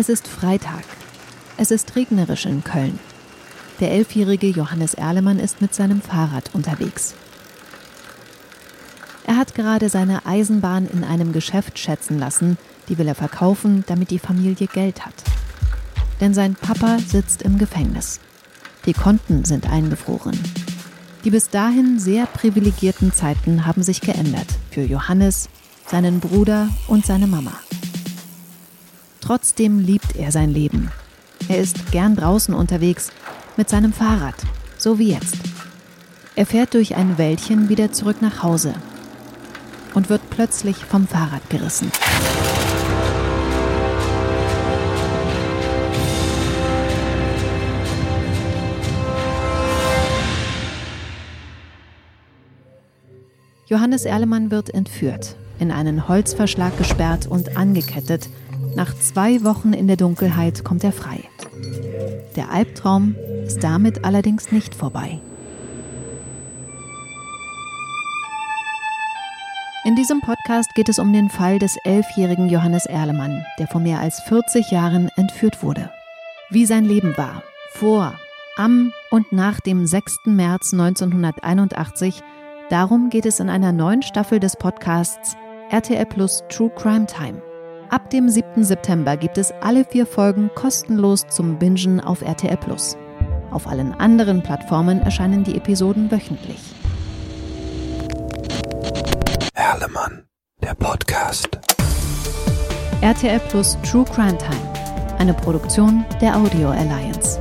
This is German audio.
Es ist Freitag. Es ist regnerisch in Köln. Der elfjährige Johannes Erlemann ist mit seinem Fahrrad unterwegs. Er hat gerade seine Eisenbahn in einem Geschäft schätzen lassen, die will er verkaufen, damit die Familie Geld hat. Denn sein Papa sitzt im Gefängnis. Die Konten sind eingefroren. Die bis dahin sehr privilegierten Zeiten haben sich geändert für Johannes, seinen Bruder und seine Mama. Trotzdem liebt er sein Leben. Er ist gern draußen unterwegs mit seinem Fahrrad, so wie jetzt. Er fährt durch ein Wäldchen wieder zurück nach Hause und wird plötzlich vom Fahrrad gerissen. Johannes Erlemann wird entführt, in einen Holzverschlag gesperrt und angekettet. Nach zwei Wochen in der Dunkelheit kommt er frei. Der Albtraum ist damit allerdings nicht vorbei. In diesem Podcast geht es um den Fall des elfjährigen Johannes Erlemann, der vor mehr als 40 Jahren entführt wurde. Wie sein Leben war, vor, am und nach dem 6. März 1981, darum geht es in einer neuen Staffel des Podcasts RTL Plus True Crime Time. Ab dem 7. September gibt es alle vier Folgen kostenlos zum Bingen auf RTL Plus. Auf allen anderen Plattformen erscheinen die Episoden wöchentlich. Erlemann, der Podcast. RTL Plus True Crime Time, eine Produktion der Audio Alliance.